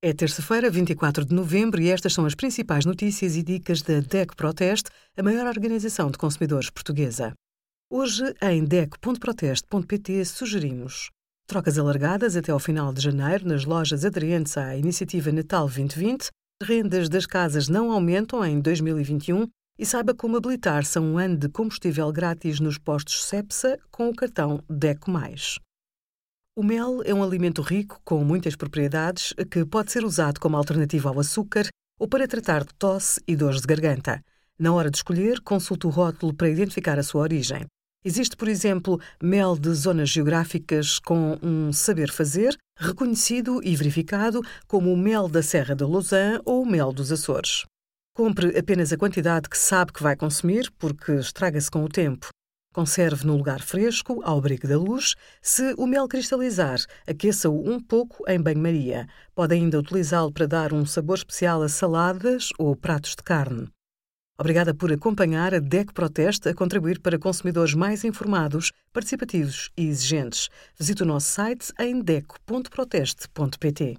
É terça-feira, 24 de novembro, e estas são as principais notícias e dicas da DEC Proteste, a maior organização de consumidores portuguesa. Hoje, em DEC.proteste.pt, sugerimos trocas alargadas até ao final de janeiro nas lojas aderentes à Iniciativa Natal 2020, rendas das casas não aumentam em 2021 e saiba como habilitar-se a um ano de combustível grátis nos postos CEPSA com o cartão DECO+. O mel é um alimento rico com muitas propriedades que pode ser usado como alternativa ao açúcar ou para tratar de tosse e dores de garganta. Na hora de escolher, consulte o rótulo para identificar a sua origem. Existe, por exemplo, mel de zonas geográficas com um saber fazer, reconhecido e verificado como o mel da Serra da Lausanne ou o mel dos Açores. Compre apenas a quantidade que sabe que vai consumir, porque estraga-se com o tempo. Conserve no lugar fresco, ao abrigo da luz. Se o mel cristalizar, aqueça-o um pouco em banho-maria. Pode ainda utilizá-lo para dar um sabor especial a saladas ou pratos de carne. Obrigada por acompanhar a DEC Proteste a contribuir para consumidores mais informados, participativos e exigentes. Visite o nosso site em deco.proteste.pt.